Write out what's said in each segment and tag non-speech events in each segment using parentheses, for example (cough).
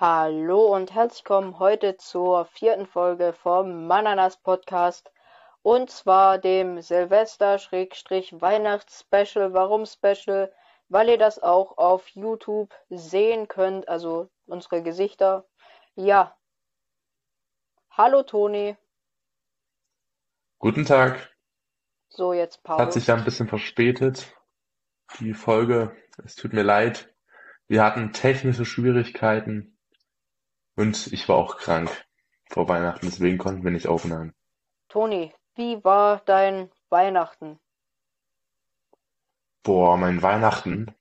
Hallo und herzlich willkommen heute zur vierten Folge vom Mananas Podcast und zwar dem Silvester-Weihnachts-Special. Warum Special? Weil ihr das auch auf YouTube sehen könnt, also unsere Gesichter. Ja. Hallo Toni. Guten Tag. So, jetzt Paul. Hat sich ja ein bisschen verspätet, die Folge. Es tut mir leid. Wir hatten technische Schwierigkeiten und ich war auch krank vor Weihnachten, deswegen konnten wir nicht aufnehmen. Toni, wie war dein Weihnachten? Boah, mein Weihnachten.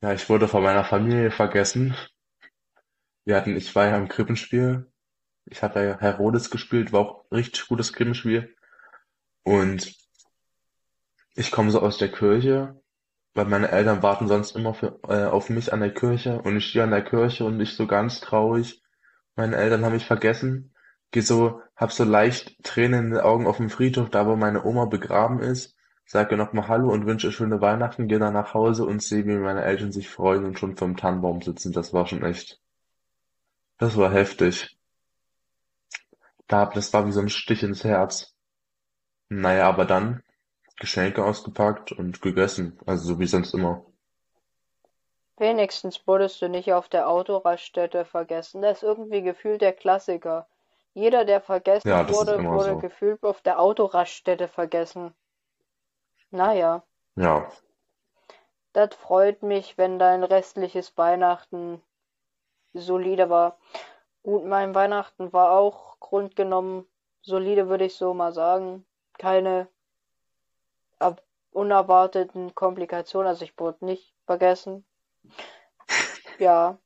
Ja, ich wurde von meiner Familie vergessen. Wir hatten, ich war ja im Krippenspiel. Ich habe ja Herodes gespielt, war auch richtig gutes Krippenspiel. Und ich komme so aus der Kirche, weil meine Eltern warten sonst immer für, äh, auf mich an der Kirche und ich stehe an der Kirche und ich so ganz traurig. Meine Eltern haben mich vergessen. Geh so, hab so leicht Tränen in den Augen auf dem Friedhof, da wo meine Oma begraben ist. Sage nochmal Hallo und wünsche schöne Weihnachten, gehe dann nach Hause und sehe, wie meine Eltern sich freuen und schon vom Tannenbaum sitzen. Das war schon echt, das war heftig. Da, das war wie so ein Stich ins Herz. Naja, aber dann Geschenke ausgepackt und gegessen, also so wie sonst immer. Wenigstens wurdest du nicht auf der Autoraststätte vergessen. Das ist irgendwie gefühlt der Klassiker. Jeder, der vergessen Ja, wurde, wurde so. gefühlt auf der Autoraststätte vergessen. Naja, Ja, das freut mich, wenn dein restliches Weihnachten solide war. Gut, mein Weihnachten war auch grundgenommen solide, würde ich so mal sagen. Keine unerwarteten Komplikationen. Also ich wurde nicht vergessen. Ja,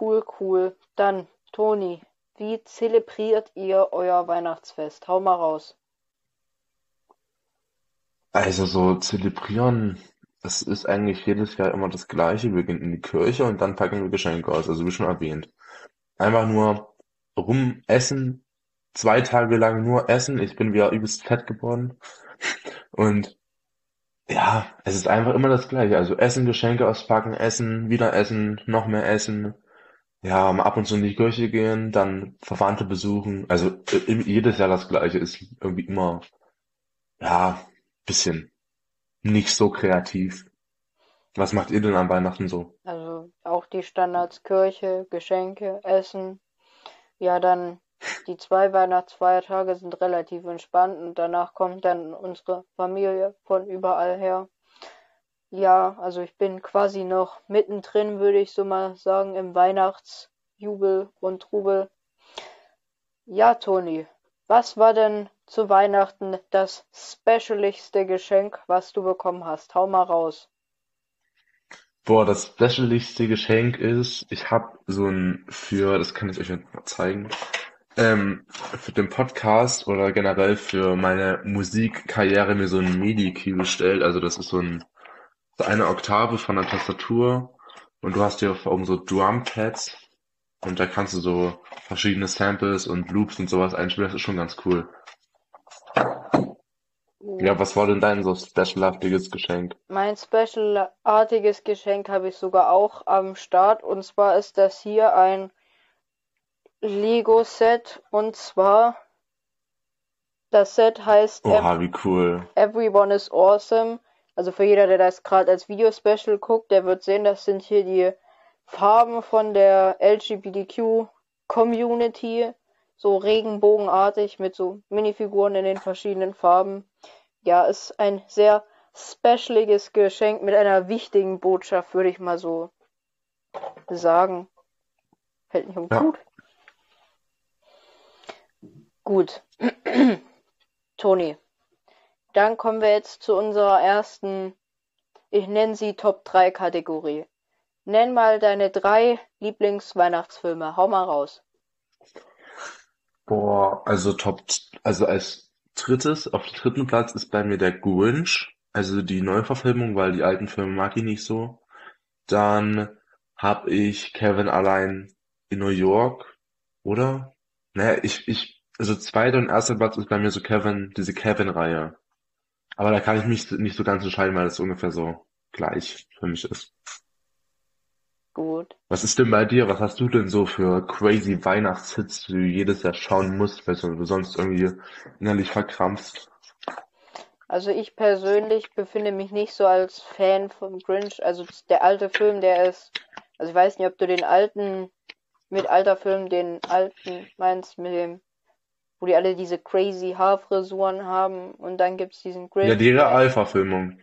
cool, cool. Dann, Toni, wie zelebriert ihr euer Weihnachtsfest? Hau mal raus. also so zelebrieren, das ist eigentlich jedes Jahr immer das Gleiche. Wir gehen in die Kirche und dann packen wir Geschenke aus, also wie schon erwähnt. Einfach nur rum essen, zwei Tage lang nur essen. Ich bin wieder übelst fett geworden. Und ja, es ist einfach immer das Gleiche. Also Essen, Geschenke auspacken, Essen, wieder Essen, noch mehr Essen. Ja, mal ab und zu in die Kirche gehen, dann Verwandte besuchen. Also äh, jedes Jahr das Gleiche ist irgendwie immer, ja, bisschen nicht so kreativ. Was macht ihr denn an Weihnachten so? Also auch die Standards Kirche, Geschenke, Essen. Ja, dann die zwei Weihnachtsfeiertage sind relativ entspannt und danach kommt dann unsere Familie von überall her. Ja, also ich bin quasi noch mittendrin, würde ich so mal sagen, im Weihnachtsjubel und Trubel. Ja, Toni, was war denn zu Weihnachten das specialigste Geschenk, was du bekommen hast? Hau mal raus. Boah, das specialigste Geschenk ist, ich habe so ein für, das kann ich euch mal zeigen, ähm, für den Podcast oder generell für meine Musikkarriere mir so ein MIDI-Key bestellt. Also das ist so, ein, so eine Oktave von der Tastatur und du hast hier oben so Drumpads und da kannst du so verschiedene Samples und Loops und sowas einspielen. Das ist schon ganz cool. Ja, was war denn dein so specialartiges Geschenk? Mein specialartiges Geschenk habe ich sogar auch am Start und zwar ist das hier ein Lego-Set und zwar das Set heißt Oha, wie cool. Everyone is Awesome. Also für jeder, der das gerade als Video-Special guckt, der wird sehen, das sind hier die Farben von der LGBTQ-Community. So regenbogenartig mit so Minifiguren in den verschiedenen Farben. Ja, ist ein sehr specialiges Geschenk mit einer wichtigen Botschaft, würde ich mal so sagen. Fällt nicht um ja. gut. Gut. (clears throat) Toni, dann kommen wir jetzt zu unserer ersten, ich nenne sie Top 3 Kategorie. Nenn mal deine drei Lieblingsweihnachtsfilme. Hau mal raus. Boah, also Top, also als drittes, auf dem dritten Platz ist bei mir der Grinch, also die Neuverfilmung, weil die alten Filme mag ich nicht so. Dann habe ich Kevin allein in New York, oder? Naja, ich, ich also zweiter und erster Platz ist bei mir so Kevin, diese Kevin-Reihe. Aber da kann ich mich nicht so ganz entscheiden, weil es ungefähr so gleich für mich ist. Gut. Was ist denn bei dir? Was hast du denn so für crazy Weihnachtshits, die du jedes Jahr schauen musst, weil du sonst irgendwie innerlich verkrampfst? Also ich persönlich befinde mich nicht so als Fan vom Grinch. Also der alte Film, der ist, also ich weiß nicht, ob du den alten, mit alter Film, den alten meinst, mit dem, wo die alle diese crazy Haarfrisuren haben und dann gibt's diesen Grinch. Ja, die Realverfilmung.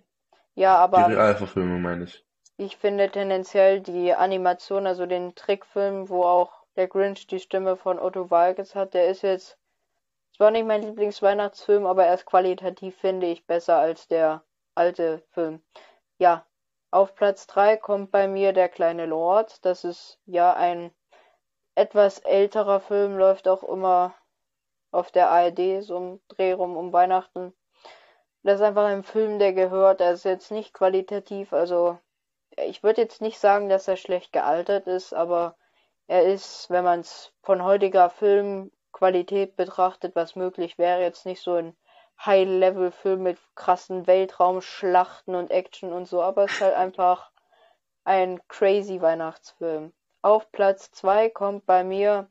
Ja, Die aber Realverfilmung meine ich. ich finde tendenziell die Animation, also den Trickfilm, wo auch der Grinch die Stimme von Otto Walkes hat, der ist jetzt zwar nicht mein Lieblingsweihnachtsfilm, aber er ist qualitativ, finde ich, besser als der alte Film. Ja, auf Platz 3 kommt bei mir Der kleine Lord. Das ist ja ein etwas älterer Film, läuft auch immer auf der ARD, so im Dreh rum um Weihnachten. Das ist einfach ein Film, der gehört, der ist jetzt nicht qualitativ, also ich würde jetzt nicht sagen, dass er schlecht gealtert ist, aber er ist, wenn man es von heutiger Filmqualität betrachtet, was möglich wäre, jetzt nicht so ein High-Level-Film mit krassen Weltraumschlachten und Action und so, aber es ist halt einfach ein crazy Weihnachtsfilm. Auf Platz 2 kommt bei mir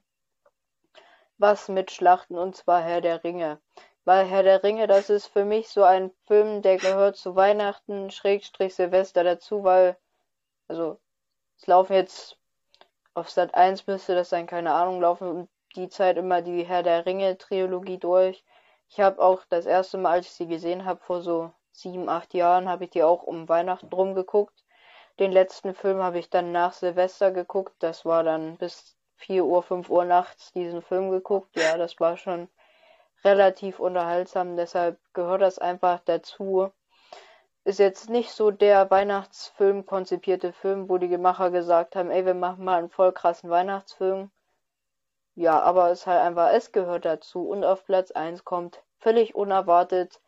was mit Schlachten und zwar Herr der Ringe. Weil Herr der Ringe, das ist für mich so ein Film, der gehört zu Weihnachten, Schrägstrich Silvester dazu, weil, also, es laufen jetzt auf Sat 1 müsste das sein, keine Ahnung, laufen die Zeit immer die Herr der Ringe Trilogie durch. Ich habe auch das erste Mal, als ich sie gesehen habe, vor so sieben, acht Jahren, habe ich die auch um Weihnachten drum geguckt. Den letzten Film habe ich dann nach Silvester geguckt. Das war dann bis 4 Uhr, 5 Uhr nachts diesen Film geguckt. Ja, das war schon relativ unterhaltsam, deshalb gehört das einfach dazu. Ist jetzt nicht so der Weihnachtsfilm konzipierte Film, wo die Macher gesagt haben, ey, wir machen mal einen voll krassen Weihnachtsfilm. Ja, aber es ist halt einfach, es gehört dazu. Und auf Platz 1 kommt völlig unerwartet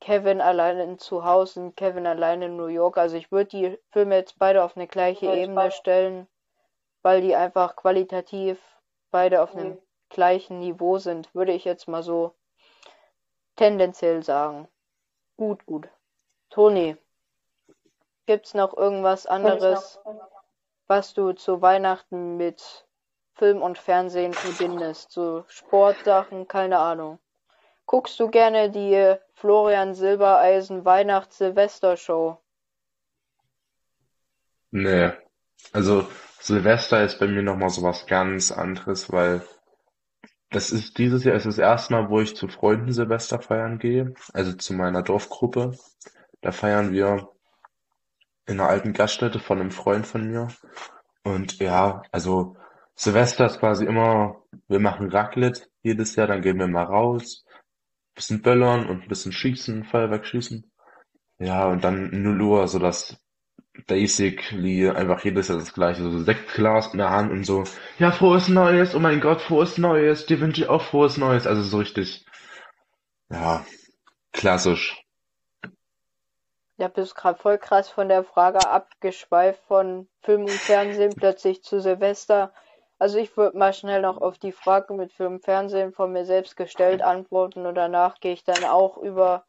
Kevin allein in Zuhause und Kevin allein in New York. Also ich würde die Filme jetzt beide auf eine gleiche Ebene stellen, weil die einfach qualitativ beide auf einem Mhm. gleichen Niveau sind, würde ich jetzt mal so tendenziell sagen. Gut, gut. Toni, gibt's noch irgendwas anderes, was du zu Weihnachten mit Film und Fernsehen verbindest? So Sportsachen, keine Ahnung. Guckst du gerne die Florian Silbereisen Weihnachts-Silvester-Show? Nee. Also Silvester ist bei mir nochmal so was ganz anderes, weil das ist dieses Jahr ist das erste Mal, wo ich zu Freunden Silvester feiern gehe, also zu meiner Dorfgruppe. Da feiern wir in einer alten Gaststätte von einem Freund von mir. Und ja, also Silvester ist quasi immer, wir machen Raclette jedes Jahr, dann gehen wir mal raus, bisschen böllern und ein bisschen schießen, Feuerwerk schießen. Ja, und dann 0 Uhr, so das basically einfach jedes Jahr das gleiche, so Sektglas in der Hand und so, ja, frohes Neues, oh mein Gott, frohes Neues, dir wünsche ich auch frohes Neues, also so richtig, ja, klassisch. Ja, bist gerade voll krass von der Frage abgeschweift von Film und Fernsehen plötzlich zu Silvester. Also ich würde mal schnell noch auf die Frage mit Film und Fernsehen von mir selbst gestellt antworten und danach gehe ich dann auch über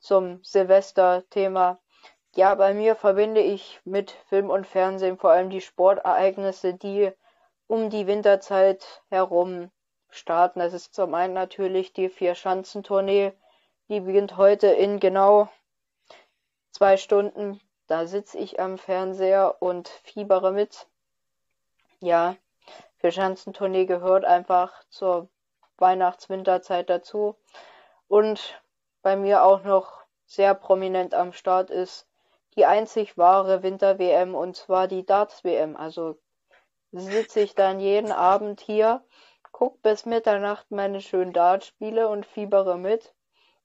zum Silvester-Thema. Ja, bei mir verbinde ich mit Film und Fernsehen vor allem die Sportereignisse, die um die Winterzeit herum starten. Das ist zum einen natürlich die Vier-Schanzentournee, die beginnt heute in genau zwei Stunden. Da sitze ich am Fernseher und fiebere mit. Ja, Vierschanzentournee gehört einfach zur Weihnachts-Winterzeit dazu. Und bei mir auch noch sehr prominent am Start ist die einzig wahre Winter-WM und zwar die Darts-WM. Also sitze ich dann jeden Abend hier, guck bis Mitternacht meine schönen Dartspiele und fiebere mit.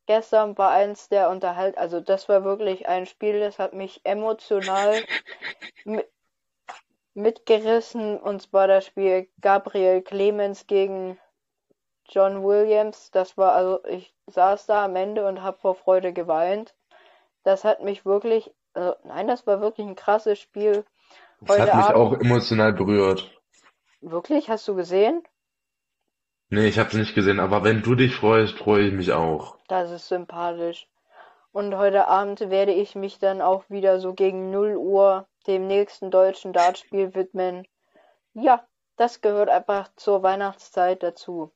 Gestern war eins der Unterhalt, also das war wirklich ein Spiel, das hat mich emotional (laughs) mi- mitgerissen und zwar das Spiel Gabriel Clemens gegen John Williams. Das war also, ich saß da am Ende und habe vor Freude geweint. Das hat mich wirklich, also nein, das war wirklich ein krasses Spiel. Das hat mich auch Abend, emotional berührt. wirklich, hast du gesehen? Nee, ich habe es nicht gesehen, aber wenn du dich freust, freue ich mich auch. Das ist sympathisch. Und heute Abend werde ich mich dann auch wieder so gegen 0 Uhr dem nächsten deutschen Dartspiel widmen. Ja, das gehört einfach zur Weihnachtszeit dazu.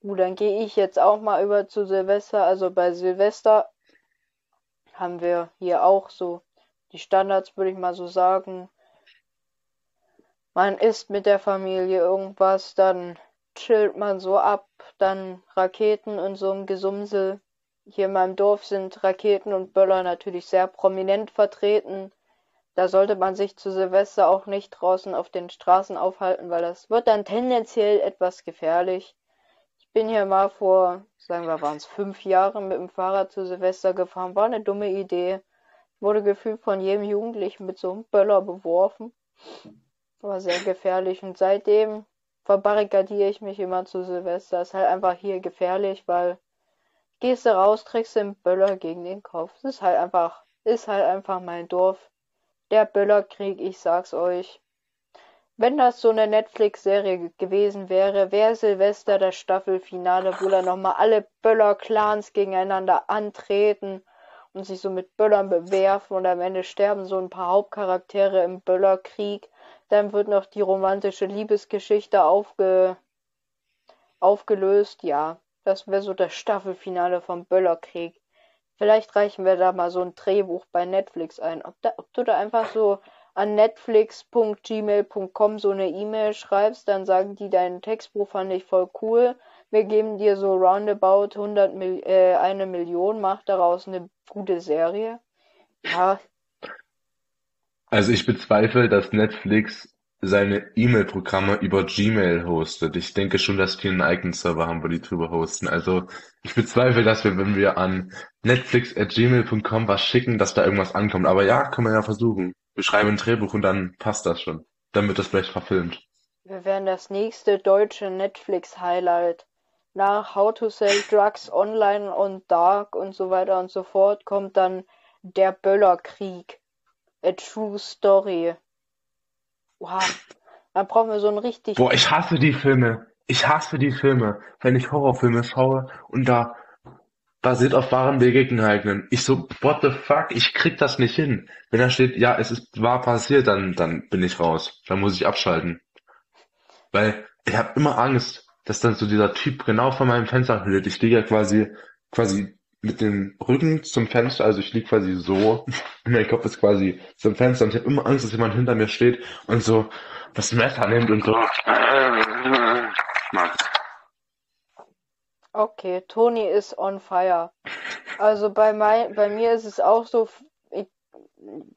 Gut, dann gehe ich jetzt auch mal über zu Silvester. Also bei Silvester haben wir hier auch so die Standards, würde ich mal so sagen. Man isst mit der Familie irgendwas, dann chillt man so ab, dann Raketen und so ein Gesumsel. Hier in meinem Dorf sind Raketen und Böller natürlich sehr prominent vertreten. Da sollte man sich zu Silvester auch nicht draußen auf den Straßen aufhalten, weil das wird dann tendenziell etwas gefährlich. Ich bin hier mal vor, sagen wir, waren es fünf Jahren mit dem Fahrrad zu Silvester gefahren. War eine dumme Idee. Wurde gefühlt von jedem Jugendlichen mit so einem Böller beworfen. War sehr gefährlich. Und seitdem verbarrikadiere ich mich immer zu Silvester. Ist halt einfach hier gefährlich, weil Gehst du raus, kriegst einen Böller gegen den Kopf. Das ist halt einfach, ist halt einfach mein Dorf. Der Böllerkrieg, ich sag's euch. Wenn das so eine Netflix-Serie gewesen wäre, wäre Silvester das Staffelfinale, wo dann nochmal alle Böller-Clans gegeneinander antreten und sich so mit Böllern bewerfen und am Ende sterben so ein paar Hauptcharaktere im Böllerkrieg. Dann wird noch die romantische Liebesgeschichte aufge aufgelöst. Ja, das wäre so das Staffelfinale vom Böllerkrieg. Vielleicht reichen wir da mal so ein Drehbuch bei Netflix ein. Ob, da, ob du da einfach so an netflix.gmail.com so eine E-Mail schreibst, dann sagen die, dein Textbuch fand ich voll cool. Wir geben dir so roundabout 100 Mil äh, eine Million, mach daraus eine gute Serie. Ja. Also ich bezweifle, dass Netflix seine E-Mail-Programme über Gmail hostet. Ich denke schon, dass die einen eigenen Server haben, wo die drüber hosten. Also ich bezweifle, dass wir, wenn wir an netflix.gmail.com was schicken, dass da irgendwas ankommt. Aber ja, können wir ja versuchen. Wir schreiben ein Drehbuch und dann passt das schon. Dann wird das vielleicht verfilmt. Wir werden das nächste deutsche Netflix-Highlight. Nach How to Sell Drugs Online und Dark und so weiter und so fort kommt dann der Böllerkrieg. A True Story. Oha. Dann brauchen wir so ein richtig. Boah, ich hasse die Filme. Ich hasse die Filme, wenn ich Horrorfilme schaue und da basiert auf wahren Begebenheiten. Ich so, what the fuck, ich krieg das nicht hin. Wenn da steht, ja, es ist wahr passiert, dann, dann bin ich raus. Dann muss ich abschalten. Weil ich habe immer Angst, dass dann so dieser Typ genau vor meinem Fenster hüllt. Ich stehe ja quasi, quasi mit dem Rücken zum Fenster, also ich liege quasi so, (laughs) mein Kopf ist quasi zum Fenster und ich habe immer Angst, dass jemand hinter mir steht und so das Messer nimmt und so Okay, Toni ist on fire. Also bei, mein, bei mir ist es auch so, ich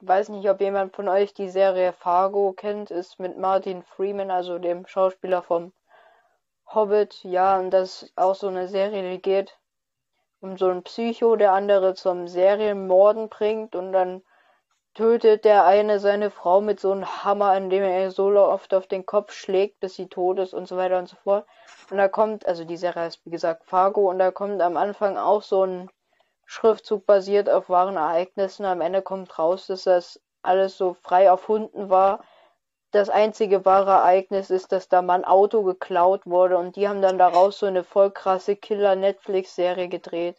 weiß nicht, ob jemand von euch die Serie Fargo kennt, ist mit Martin Freeman, also dem Schauspieler vom Hobbit. Ja, und das ist auch so eine Serie, die geht um so ein Psycho, der andere zum Serienmorden bringt und dann tötet der eine seine Frau mit so einem Hammer, indem er ihr so oft auf den Kopf schlägt, bis sie tot ist und so weiter und so fort. Und da kommt, also die Serie heißt wie gesagt Fargo und da kommt am Anfang auch so ein Schriftzug basiert auf wahren Ereignissen. Am Ende kommt raus, dass das alles so frei erfunden war das einzige wahre Ereignis ist, dass da mal ein Auto geklaut wurde und die haben dann daraus so eine voll krasse Killer-Netflix-Serie gedreht.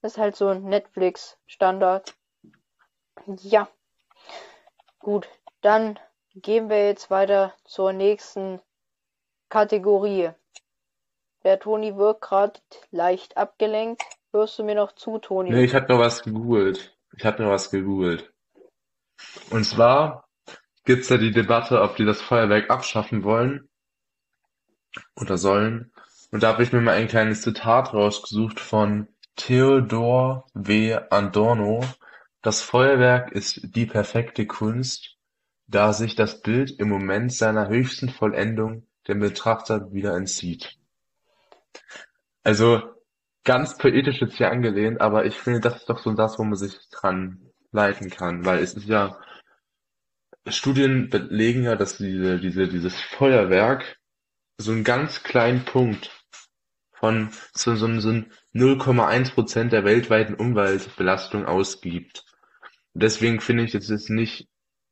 Das ist halt so ein Netflix-Standard. Ja. Gut, dann gehen wir jetzt weiter zur nächsten Kategorie. Der Toni wirkt gerade leicht abgelenkt. Hörst du mir noch zu, Toni? Nee, ich habe noch was gegoogelt. Ich habe noch was gegoogelt. Und zwar gibt's ja die Debatte, ob die das Feuerwerk abschaffen wollen oder sollen. Und da habe ich mir mal ein kleines Zitat rausgesucht von Theodor W. Adorno. Das Feuerwerk ist die perfekte Kunst, da sich das Bild im Moment seiner höchsten Vollendung dem Betrachter wieder entzieht. Also ganz poetisch jetzt hier angelehnt, aber ich finde, das ist doch so das, wo man sich dran leiten kann, weil es ist ja Studien belegen ja, dass diese, diese, dieses Feuerwerk so einen ganz kleinen Punkt von so, so, so 0,1 Prozent der weltweiten Umweltbelastung ausgibt. Deswegen finde ich es jetzt nicht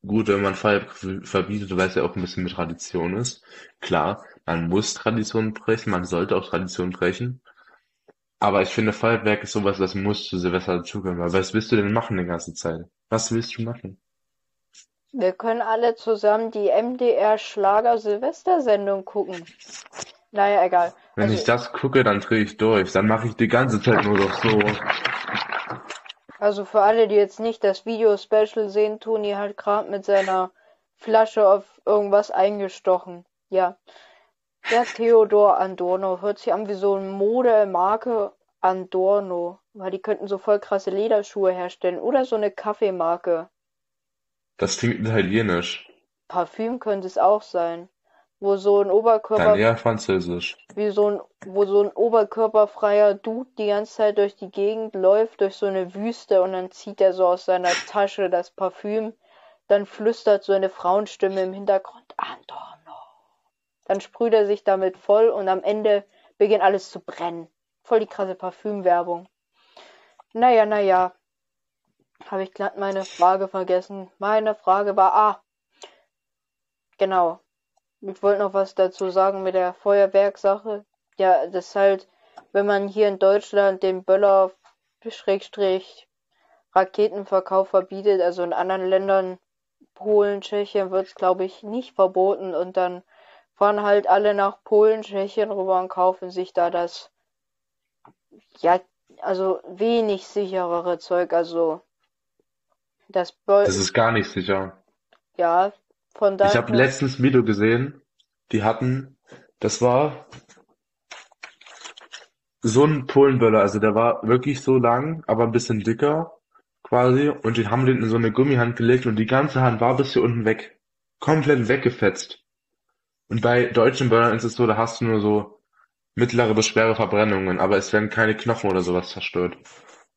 gut, wenn man Feuer verbietet, weil es ja auch ein bisschen mit Tradition ist. Klar, man muss Tradition brechen, man sollte auch Tradition brechen. Aber ich finde, Feuerwerk ist sowas, das muss zu Silvester dazugehören. Weil was willst du denn machen die ganze Zeit? Was willst du machen? Wir können alle zusammen die MDR Schlager Silvestersendung gucken. Naja, egal. Wenn Also, ich das gucke, dann drehe ich durch. Dann mache ich die ganze Zeit nur doch so. also für alle, die jetzt nicht das Video-Special sehen, Toni hat gerade mit seiner Flasche auf irgendwas eingestochen. Ja. Der Theodor Adorno hört sich an wie so eine Modemarke Adorno, weil die könnten so voll krasse Lederschuhe herstellen oder so eine Kaffeemarke. Das klingt italienisch. Parfüm könnte es auch sein, wo so ein Dann Oberkörper eher französisch. wie so ein, wo so ein oberkörperfreier Dude die ganze Zeit durch die Gegend läuft, durch so eine Wüste und dann zieht er so aus seiner Tasche das Parfüm, dann flüstert so eine Frauenstimme im Hintergrund, Adorno. Dann sprüht er sich damit voll und am Ende beginnt alles zu brennen. Voll die krasse Parfümwerbung. Naja, naja, habe ich glatt meine Frage vergessen. Meine Frage war, ah, genau. Ich wollte noch was dazu sagen mit der Feuerwerksache. Ja, das ist halt, wenn man hier in Deutschland den Böller Schrägstrich Raketenverkauf verbietet, also in anderen Ländern, Polen, Tschechien, wird es glaube ich nicht verboten und dann fahren halt alle nach Polen, Tschechien rüber und kaufen sich da das, ja, also wenig sicherere Zeug, also das Das ist gar nicht sicher. ja, von Ich habe daher, letztens ein Video gesehen, die hatten, das war so ein Polenböller, also der war wirklich so lang, aber ein bisschen dicker quasi und die haben den in so eine Gummihand gelegt und die ganze Hand war bis hier unten weg. Komplett weggefetzt. Und bei deutschen Böllern ist es so, da hast du nur so mittlere bis schwere Verbrennungen, aber es werden keine Knochen oder sowas zerstört.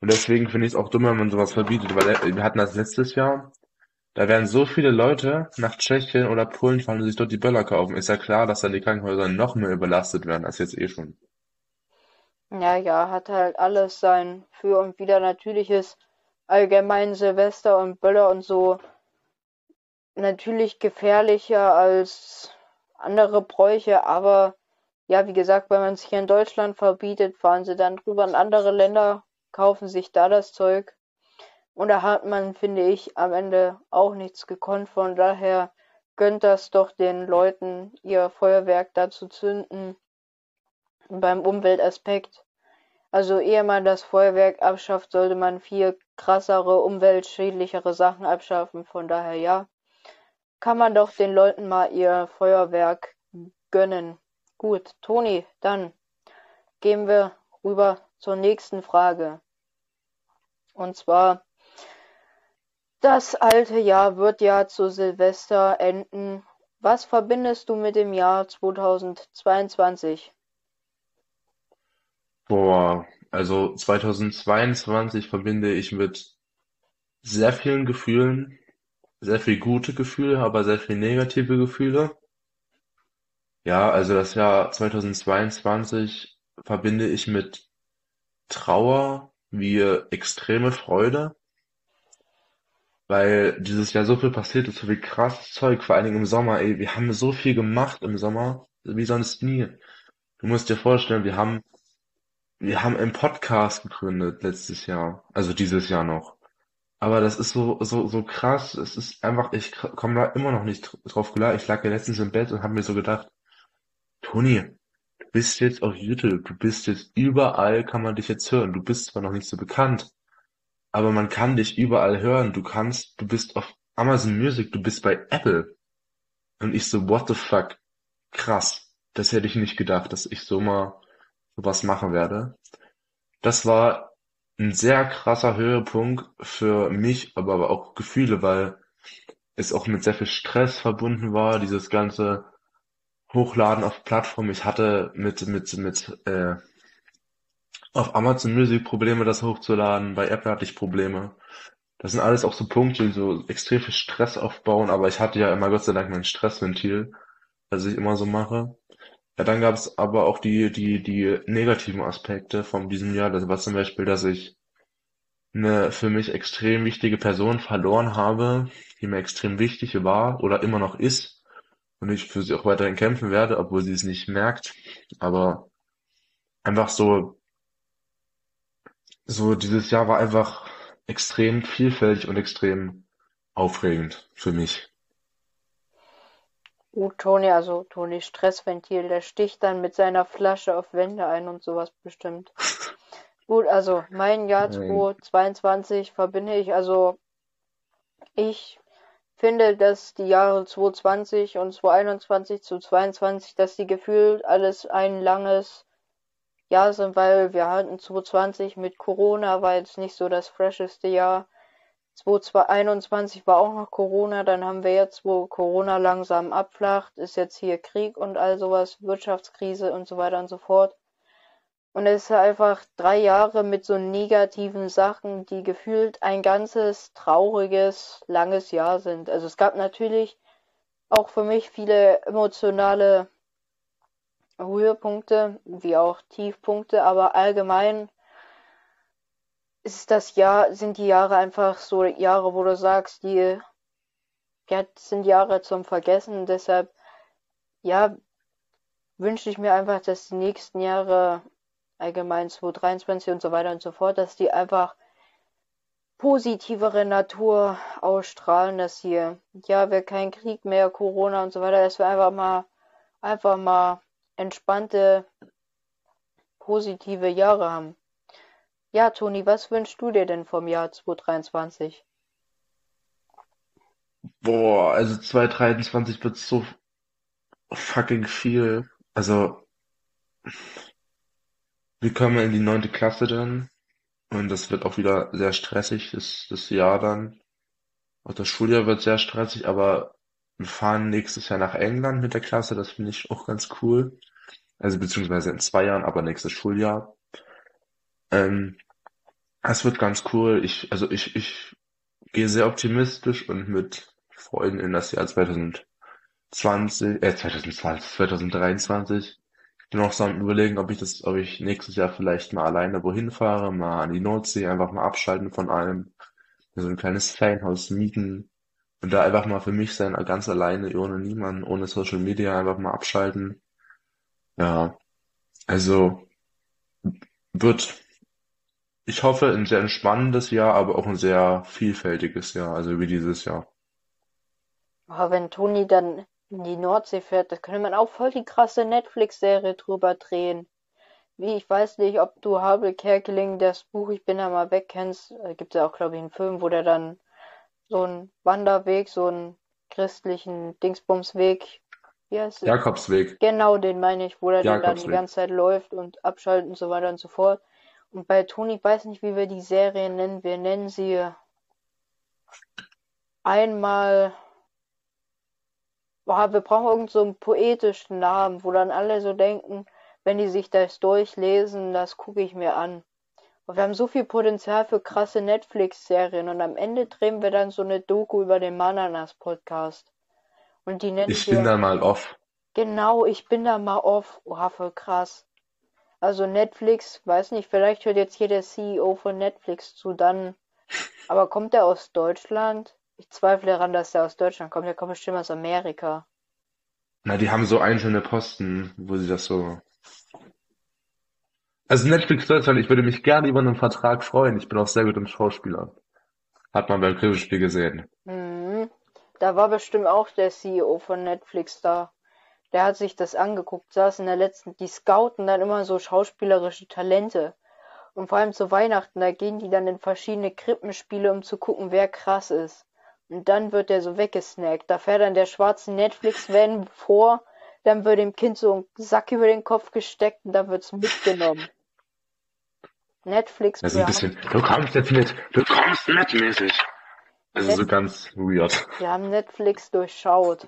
Und deswegen finde ich es auch dumm, wenn man sowas verbietet, weil äh, wir hatten das letztes Jahr. Da werden so viele Leute nach Tschechien oder Polen fahren und sich dort die Böller kaufen. Ist ja klar, dass dann die Krankenhäuser noch mehr überlastet werden als jetzt eh schon. ja, ja, hat halt alles sein Für und Wider. Natürlich ist allgemein Silvester und Böller und so natürlich gefährlicher als andere Bräuche, aber ja, wie gesagt, wenn man es hier in Deutschland verbietet, fahren sie dann drüber in andere Länder, kaufen sich da das Zeug. Und da hat man, finde ich, am Ende auch nichts gekonnt. Von daher gönnt das doch den Leuten, ihr Feuerwerk da zu zünden beim Umweltaspekt. Also ehe man das Feuerwerk abschafft, sollte man viel krassere, umweltschädlichere Sachen abschaffen. Von daher ja, kann man doch den Leuten mal ihr Feuerwerk gönnen. Gut, Toni, dann gehen wir rüber zur nächsten Frage. Und zwar, das alte Jahr wird ja zu Silvester enden. Was verbindest du mit dem Jahr 2022? Boah, also 2022 verbinde ich mit sehr vielen Gefühlen, sehr viel gute Gefühle, aber sehr viel negative Gefühle. Ja, also das Jahr 2022 verbinde ich mit Trauer wie extreme Freude, weil dieses Jahr so viel passiert ist, so viel krasses Zeug, vor allen Dingen im Sommer, ey, wir haben so viel gemacht im Sommer, wie sonst nie. Du musst dir vorstellen, wir haben, wir haben einen Podcast gegründet letztes Jahr, also dieses Jahr noch. Aber das ist so, so, so krass, es ist einfach, ich komme da immer noch nicht drauf klar. Ich lag ja letztens im Bett und habe mir so gedacht, Toni, bist jetzt auf YouTube, du bist jetzt überall, kann man dich jetzt hören. Du bist zwar noch nicht so bekannt, aber man kann dich überall hören. Du kannst, du bist auf Amazon Music, du bist bei Apple. Und ich so, what the fuck? Krass. Das hätte ich nicht gedacht, dass ich so mal sowas machen werde. Das war ein sehr krasser Höhepunkt für mich, aber, aber auch Gefühle, weil es auch mit sehr viel Stress verbunden war, dieses ganze Hochladen auf Plattformen. Ich hatte mit, mit, mit, äh, auf Amazon Music Probleme, das hochzuladen. Bei Apple hatte ich Probleme. Das sind alles auch so Punkte, die so extrem viel Stress aufbauen, aber ich hatte ja immer Gott sei Dank mein Stressventil, was ich immer so mache. Ja, dann gab es aber auch die, die, die negativen Aspekte von diesem Jahr. Das war zum Beispiel, dass ich eine für mich extrem wichtige Person verloren habe, die mir extrem wichtig war oder immer noch ist und ich für sie auch weiterhin kämpfen werde, obwohl sie es nicht merkt. Aber einfach so so dieses Jahr war einfach extrem vielfältig und extrem aufregend für mich. Gut, Toni, also Toni Stressventil, der sticht dann mit seiner Flasche auf Wände ein und sowas bestimmt. (laughs) Gut, also mein Jahr Nein. 2022 verbinde ich, also ich finde, dass die Jahre 2020 und 2021 zu 22, dass die gefühlt alles ein langes Jahr sind, weil wir hatten 2020 mit Corona, war jetzt nicht so das fresheste Jahr. 2021 war auch noch Corona, dann haben wir jetzt, wo Corona langsam abflacht, ist jetzt hier Krieg und all sowas, Wirtschaftskrise und so weiter und so fort. Und es ist einfach drei Jahre mit so negativen Sachen, die gefühlt ein ganzes trauriges, langes Jahr sind. Also es gab natürlich auch für mich viele emotionale Höhepunkte, wie auch Tiefpunkte, aber allgemein ist das Jahr, sind die Jahre einfach so Jahre, wo du sagst, die ja, sind Jahre zum Vergessen. Deshalb, ja, wünsche ich mir einfach, dass die nächsten Jahre, allgemein 2023 und so weiter und so fort, dass die einfach positivere Natur ausstrahlen, dass hier, ja, wir kein Krieg mehr, Corona und so weiter, dass wir einfach mal, einfach mal entspannte, positive Jahre haben. Ja, Toni, was wünschst du dir denn vom Jahr 2023? Boah, also 2023 wird so fucking viel. Also, wir kommen in die neunte Klasse dann und das wird auch wieder sehr stressig, das, das Jahr dann. Auch das Schuljahr wird sehr stressig, aber wir fahren nächstes Jahr nach England mit der Klasse, das finde ich auch ganz cool. Also beziehungsweise in zwei Jahren, aber nächstes Schuljahr. Ähm, es wird ganz cool. Ich, also ich, ich gehe sehr optimistisch und mit Freuden in das Jahr 2020, äh 2020, 2023. Bin auch so am Überlegen, ob ich das, ob ich nächstes Jahr vielleicht mal alleine wohin fahre, mal an die Nordsee, einfach mal abschalten von allem, so ein kleines Ferienhaus mieten und da einfach mal für mich sein, ganz alleine, ohne niemanden, ohne Social Media, einfach mal abschalten. Ja, also wird Ich hoffe, ein sehr entspannendes Jahr, aber auch ein sehr vielfältiges Jahr, also wie dieses Jahr. Aber wenn Toni dann in die Nordsee fährt, da könnte man auch voll die krasse Netflix-Serie drüber drehen. Wie, ich weiß nicht, ob du Habe Kerkeling das Buch Ich bin da mal weg kennst. Da gibt es ja auch, glaube ich, einen Film, wo der dann so einen Wanderweg, so einen christlichen Dingsbumsweg, wie heißt es? Jakobsweg, Genau, den meine ich, wo er den dann die ganze Zeit läuft und abschaltet und so weiter und so fort. Und bei Toni, ich weiß nicht, wie wir die Serie nennen. Wir nennen sie einmal, boah, wir brauchen irgend so einen poetischen Namen, wo dann alle so denken, wenn die sich das durchlesen, das gucke ich mir an. Und wir haben so viel Potenzial für krasse Netflix-Serien und am Ende drehen wir dann so eine Doku über den Mananas-Podcast. Und die nennen Ich bin da mal off. genau, ich bin da mal off. Oha, voll krass. Also Netflix, weiß nicht, vielleicht hört jetzt hier der CEO von Netflix zu, dann, aber kommt er aus Deutschland? Ich zweifle daran, dass er aus Deutschland kommt. Der kommt bestimmt aus Amerika. Na, die haben so einzelne Posten, wo sie das so. Also Netflix Deutschland, ich würde mich gerne über einen Vertrag freuen. Ich bin auch sehr gut im Schauspielern. Hat man beim Krippenspiel gesehen. Mhm. Da war bestimmt auch der CEO von Netflix da. Der hat sich das angeguckt, saß in der letzten, die scouten dann immer so schauspielerische Talente. Und vor allem zu Weihnachten, da gehen die dann in verschiedene Krippenspiele, um zu gucken, wer krass ist. Und dann wird der so weggesnackt. Da fährt dann der schwarze Netflix-Van vor, dann wird dem Kind so ein Sack über den Kopf gesteckt und dann wird's mitgenommen. Netflix, Also ein bisschen, du kommst jetzt mit, du kommst mit mäßig. Also Net so ganz weird. wir haben Netflix durchschaut.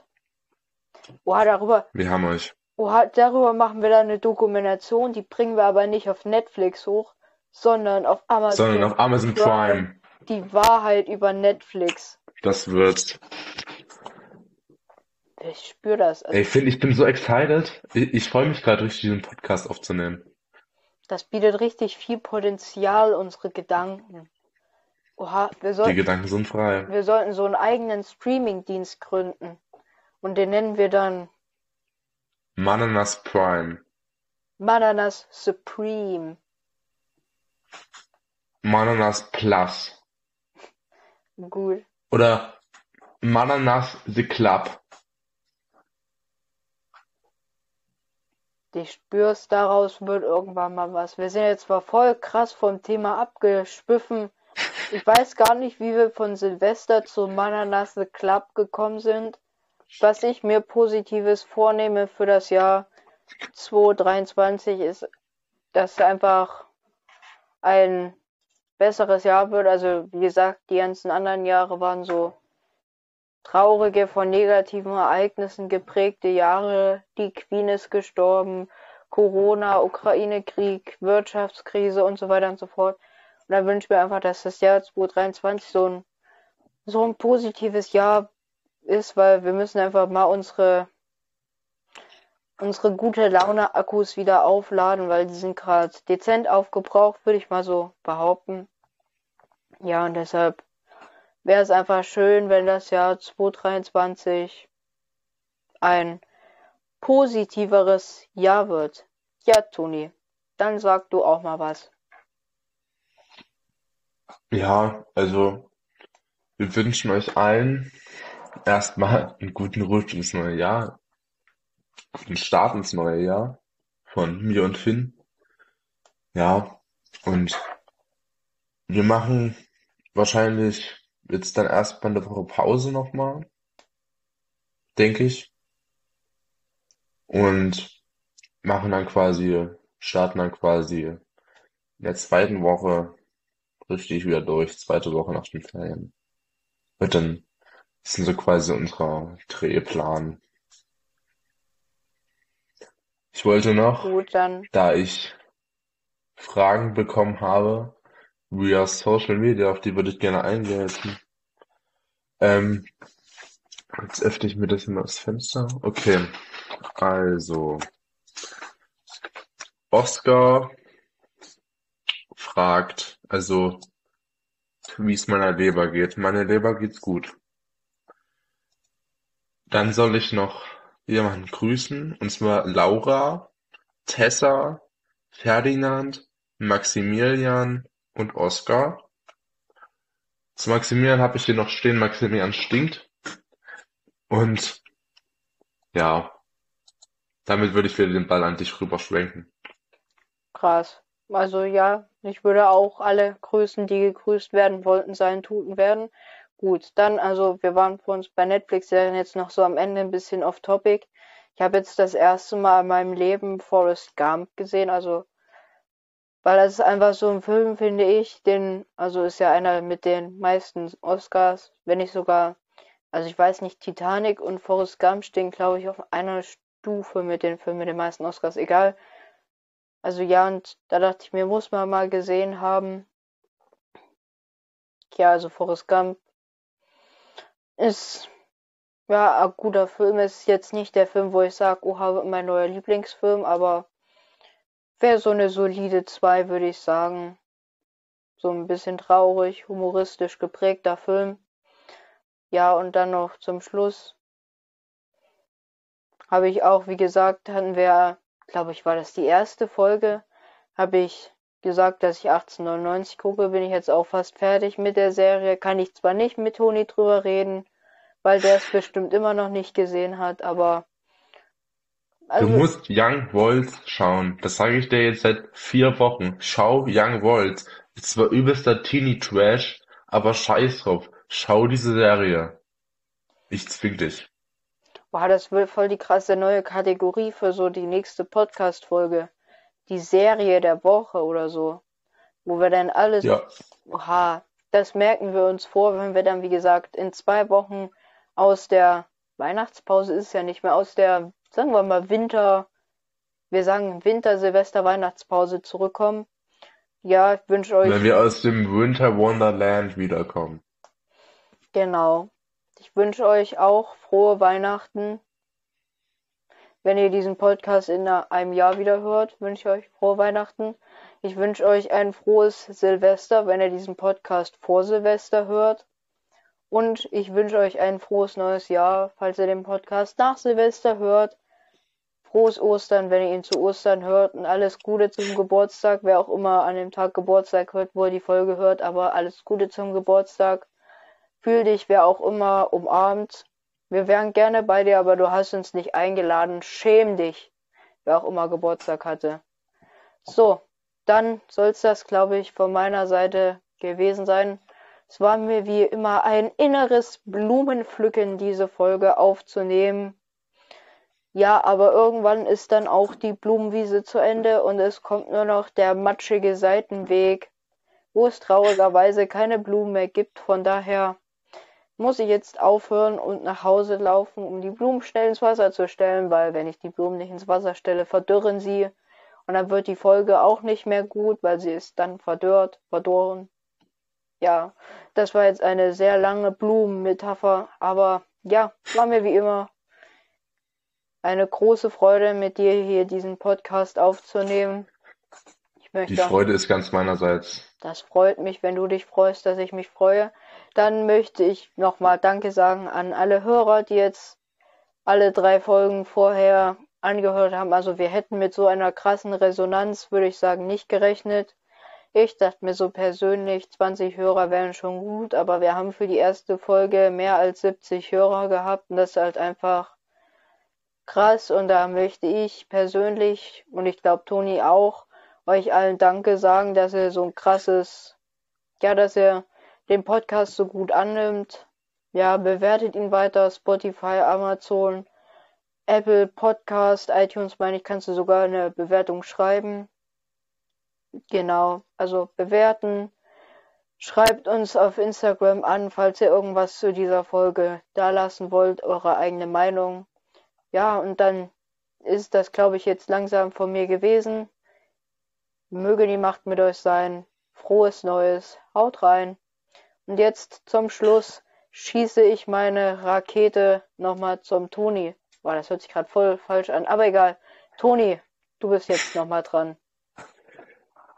Oha, darüber, Wir haben euch. oha, darüber machen wir dann eine Dokumentation, die bringen wir aber nicht auf Netflix hoch, sondern auf Sondern Amazon auf Amazon. Prime. Die Wahrheit über Netflix. Das wird. Ich spüre das. Ey, Also, ich finde, ich bin so excited. Ich, ich freue mich gerade richtig, diesen Podcast aufzunehmen. das bietet richtig viel Potenzial, unsere Gedanken. Oha, wir Die sollten, Gedanken sind frei. wir sollten so einen eigenen Streaming-Dienst gründen. Und den nennen wir dann Mananas Prime. Bananas Supreme. Mananas Plus. Gut. Oder Mananas The Club. Ich spür's, daraus wird irgendwann mal was. Wir sind jetzt zwar voll krass vom Thema abgeschwiffen. Ich weiß gar nicht, wie wir von Silvester zu Mananas The Club gekommen sind. Was ich mir Positives vornehme für das Jahr 2023 ist, dass einfach ein besseres Jahr wird. Also, wie gesagt, die ganzen anderen Jahre waren so traurige, von negativen Ereignissen geprägte Jahre. Die Queen ist gestorben, Corona, Ukraine-Krieg, Wirtschaftskrise und so weiter und so fort. Und da wünsche ich mir einfach, dass das Jahr 2023 so ein, so ein positives Jahr ist, weil wir müssen einfach mal unsere, unsere gute Laune-Akkus wieder aufladen, weil die sind gerade dezent aufgebraucht, würde ich mal so behaupten. Ja, und deshalb wäre es einfach schön, wenn das Jahr 2023 ein positiveres Jahr wird. Ja, Toni, dann sag du auch mal was. Ja, also wir wünschen euch allen erstmal einen guten Rutsch ins neue Jahr, guten Start ins neue Jahr von mir und Finn. Ja, und wir machen wahrscheinlich jetzt dann erstmal eine Woche Pause nochmal, denke ich. Und machen dann quasi, starten dann quasi in der zweiten Woche richtig wieder durch, zweite Woche nach den Ferien. Wird dann, das sind so quasi unser Drehplan. Ich wollte noch, Gut, dann da ich Fragen bekommen habe, via Social Media, auf die würde ich gerne eingehen. Ähm, jetzt öffne ich mir das immer das Fenster. Okay, also Oscar fragt, also wie es meiner Leber geht. Meine Leber geht's gut. Dann soll ich noch jemanden grüßen, und zwar Laura, Tessa, Ferdinand, Maximilian und Oskar. Zu Maximilian habe ich hier noch stehen, Maximilian stinkt. Und ja, damit würde ich wieder den Ball an dich rüberschwenken. krass. Also ja, ich würde auch alle grüßen, die gegrüßt werden wollten, sein tuten werden. Gut, dann also wir waren für uns bei Netflix-Serien jetzt noch so am Ende ein bisschen off-topic. Ich habe jetzt das erste Mal in meinem Leben Forrest Gump gesehen, also weil das ist einfach so ein Film, finde ich, den, also ist ja einer mit den meisten Oscars, wenn nicht sogar, also ich weiß nicht, Titanic und Forrest Gump stehen, glaube ich, auf einer Stufe mit den Filmen mit den meisten Oscars, egal. Also ja, und da dachte ich mir, muss man mal gesehen haben. Ja, also Forrest Gump ist ja ein guter Film. Ist jetzt nicht der Film, wo ich sage, oha, mein neuer Lieblingsfilm, aber wäre so eine solide 2, würde ich sagen. So ein bisschen traurig, humoristisch geprägter Film. Ja, und dann noch zum Schluss habe ich auch, wie gesagt, hatten wir, glaube ich, war das die erste Folge, habe ich gesagt, dass ich 1899 gucke, bin ich jetzt auch fast fertig mit der Serie. Kann ich zwar nicht mit Toni drüber reden, weil der es bestimmt immer noch nicht gesehen hat, aber Du also musst Young Waltz schauen. Das sage ich dir jetzt seit vier Wochen. Schau Young Waltz. Ist zwar übelster Teenie-Trash, aber scheiß drauf. Schau diese Serie. Ich zwing dich. Boah, das wird voll die krasse neue Kategorie für so die nächste Podcast-Folge. Die Serie der Woche oder so. Wo wir dann alles, Ja, oha, das merken wir uns vor, wenn wir dann, wie gesagt, in zwei Wochen aus der Weihnachtspause ist es ja nicht mehr, aus der, sagen wir mal, Winter, wir sagen Winter, Silvester, Weihnachtspause zurückkommen. Ja, ich wünsche wenn euch, wir aus dem Winter Wonderland wiederkommen. genau, ich wünsche euch auch frohe Weihnachten. Wenn ihr diesen Podcast in einem Jahr wieder hört, wünsche ich euch frohe Weihnachten. Ich wünsche euch ein frohes Silvester, wenn ihr diesen Podcast vor Silvester hört. Und ich wünsche euch ein frohes neues Jahr, falls ihr den Podcast nach Silvester hört. frohes Ostern, wenn ihr ihn zu Ostern hört und alles Gute zum Geburtstag, wer auch immer an dem Tag Geburtstag hört, wo er die Folge hört, aber alles Gute zum Geburtstag. Fühl dich, wer auch immer, umarmt. Wir wären gerne bei dir, aber du hast uns nicht eingeladen. Schäm dich, wer auch immer Geburtstag hatte. So, dann soll es das, glaube ich, von meiner Seite gewesen sein. Es war mir wie immer ein inneres Blumenpflücken, diese Folge aufzunehmen. Ja, aber irgendwann ist dann auch die Blumenwiese zu Ende und es kommt nur noch der matschige Seitenweg, wo es traurigerweise keine Blumen mehr gibt. Von daher muss ich jetzt aufhören und nach Hause laufen, um die Blumen schnell ins Wasser zu stellen, weil wenn ich die Blumen nicht ins Wasser stelle, verdürren sie und dann wird die Folge auch nicht mehr gut, weil sie ist dann verdörrt, verdorren. Ja, das war jetzt eine sehr lange Blumenmetapher, aber ja, war mir wie immer eine große Freude, mit dir hier diesen Podcast aufzunehmen. Ich möchte, die Freude ist ganz meinerseits. Das freut mich, wenn du dich freust, dass ich mich freue. Dann möchte ich nochmal Danke sagen an alle Hörer, die jetzt alle drei Folgen vorher angehört haben. Also wir hätten mit so einer krassen Resonanz, würde ich sagen, nicht gerechnet. Ich dachte mir so persönlich, 20 Hörer wären schon gut, aber wir haben für die erste Folge mehr als 70 Hörer gehabt und das ist halt einfach krass und da möchte ich persönlich und ich glaube Toni auch euch allen Danke sagen, dass ihr so ein krasses, ja, dass ihr den Podcast so gut annimmt. Ja, bewertet ihn weiter, Spotify, Amazon, Apple Podcast, iTunes, meine ich, kannst du sogar eine Bewertung schreiben. Genau, also bewerten. Schreibt uns auf Instagram an, falls ihr irgendwas zu dieser Folge da lassen wollt, eure eigene Meinung. Ja, und dann ist das, glaube ich, jetzt langsam von mir gewesen. Möge die Macht mit euch sein. Frohes Neues. Haut rein. Und jetzt zum Schluss schieße ich meine Rakete nochmal zum Toni. Boah, das hört sich gerade voll falsch an. Aber egal. Toni, du bist jetzt nochmal dran.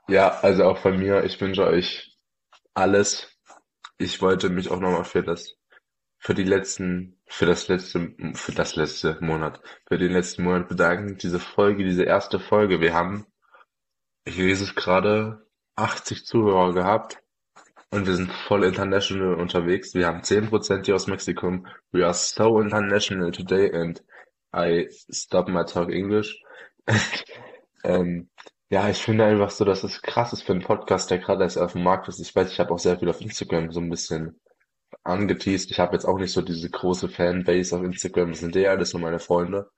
Ja, also auch von mir, ich wünsche euch alles. Ich wollte mich auch nochmal für das, für die letzten, für das letzte, für das letzte Monat, für den letzten Monat bedanken. Diese Folge, diese erste Folge, wir haben, ich lese es gerade, 80 Zuhörer gehabt. Und wir sind voll international unterwegs. Wir haben 10% hier aus Mexiko. We are so international today and I stop my talk English. (laughs) ähm, ja, ich finde einfach so, dass es krass ist für einen Podcast, der gerade erst auf dem Markt ist. Ich weiß, ich habe auch sehr viel auf Instagram so ein bisschen angeteased. Ich habe jetzt auch nicht so diese große Fanbase auf Instagram. Das sind ja alles nur meine Freunde,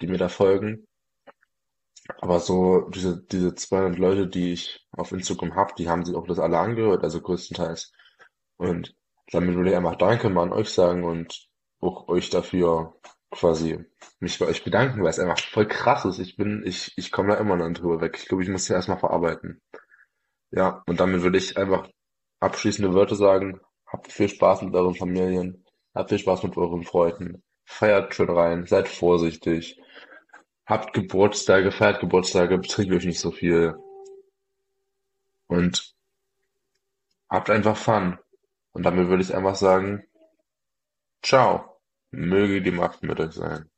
die mir da folgen. Aber so diese, diese 200 Leute, die ich auf Instagram habe, die haben sich auch das alle angehört, also größtenteils. Und damit würde ich einfach Danke mal an euch sagen und auch euch dafür quasi mich bei euch bedanken, weil es einfach voll krass ist. Ich bin, ich, ich komme da immer noch drüber weg. Ich glaube, ich muss den erstmal verarbeiten. Ja, und damit würde ich einfach abschließende Wörter sagen. Habt viel Spaß mit euren Familien. Habt viel Spaß mit euren Freunden. Feiert schön rein. Seid vorsichtig. Habt Geburtstage, feiert Geburtstage, betrinkt euch nicht so viel. Und habt einfach Fun. Und damit würde ich einfach sagen, ciao. Möge die Macht mit euch sein.